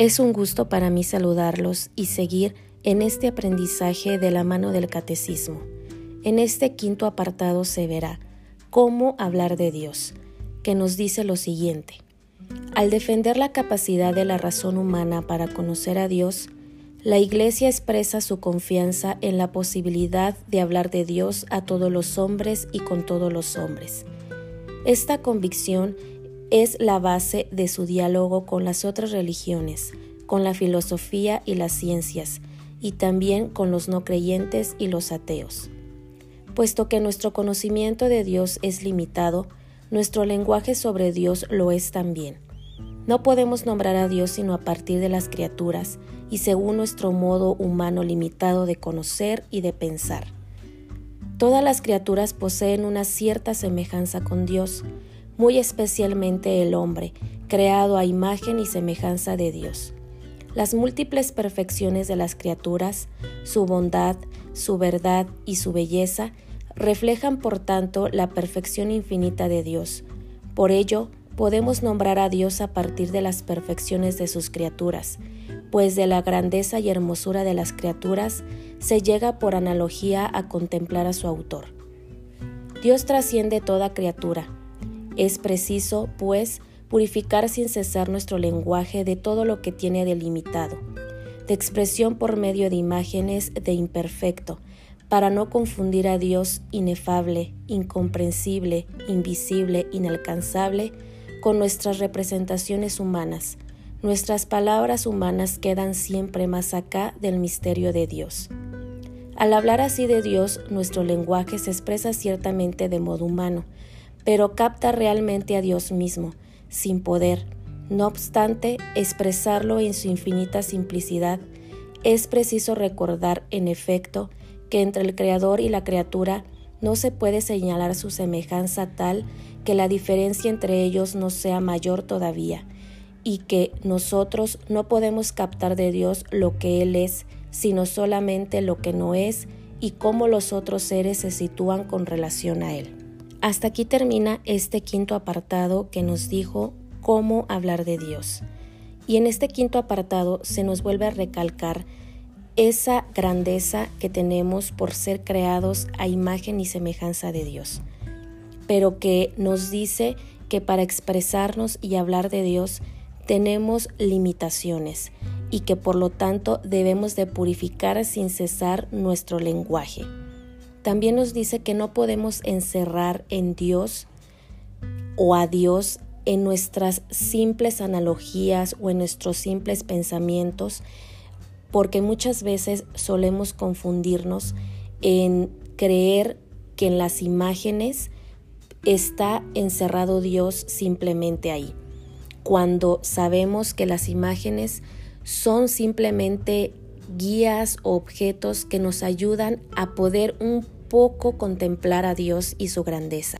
Es un gusto para mí saludarlos y seguir en este aprendizaje de la mano del catecismo. En este quinto apartado se verá cómo hablar de Dios, que nos dice lo siguiente. Al defender la capacidad de la razón humana para conocer a Dios, la Iglesia expresa su confianza en la posibilidad de hablar de Dios a todos los hombres y con todos los hombres. Esta convicción es la base de su diálogo con las otras religiones, con la filosofía y las ciencias, y también con los no creyentes y los ateos. Puesto que nuestro conocimiento de Dios es limitado, nuestro lenguaje sobre Dios lo es también. No podemos nombrar a Dios sino a partir de las criaturas y según nuestro modo humano limitado de conocer y de pensar. Todas las criaturas poseen una cierta semejanza con Dios, muy especialmente el hombre, creado a imagen y semejanza de Dios. Las múltiples perfecciones de las criaturas, su bondad, su verdad y su belleza, reflejan por tanto la perfección infinita de Dios. Por ello, podemos nombrar a Dios a partir de las perfecciones de sus criaturas, pues de la grandeza y hermosura de las criaturas se llega por analogía a contemplar a su autor. Dios trasciende toda criatura. Es preciso, pues, purificar sin cesar nuestro lenguaje de todo lo que tiene delimitado, de expresión por medio de imágenes de imperfecto, para no confundir a Dios inefable, incomprensible, invisible, inalcanzable, con nuestras representaciones humanas. Nuestras palabras humanas quedan siempre más acá del misterio de Dios. Al hablar así de Dios, nuestro lenguaje se expresa ciertamente de modo humano, pero capta realmente a Dios mismo, sin poder. No obstante, expresarlo en su infinita simplicidad, es preciso recordar, en efecto, que entre el Creador y la criatura no se puede señalar su semejanza tal que la diferencia entre ellos no sea mayor todavía, y que nosotros no podemos captar de Dios lo que Él es, sino solamente lo que no es y cómo los otros seres se sitúan con relación a Él. Hasta aquí termina este quinto apartado que nos dijo cómo hablar de Dios. Y en este quinto apartado se nos vuelve a recalcar esa grandeza que tenemos por ser creados a imagen y semejanza de Dios, pero que nos dice que para expresarnos y hablar de Dios tenemos limitaciones y que por lo tanto debemos de purificar sin cesar nuestro lenguaje. También nos dice que no podemos encerrar en Dios o a Dios en nuestras simples analogías o en nuestros simples pensamientos, porque muchas veces solemos confundirnos en creer que en las imágenes está encerrado Dios simplemente ahí, cuando sabemos que las imágenes son simplemente guías o objetos que nos ayudan a poder un poco contemplar a Dios y su grandeza.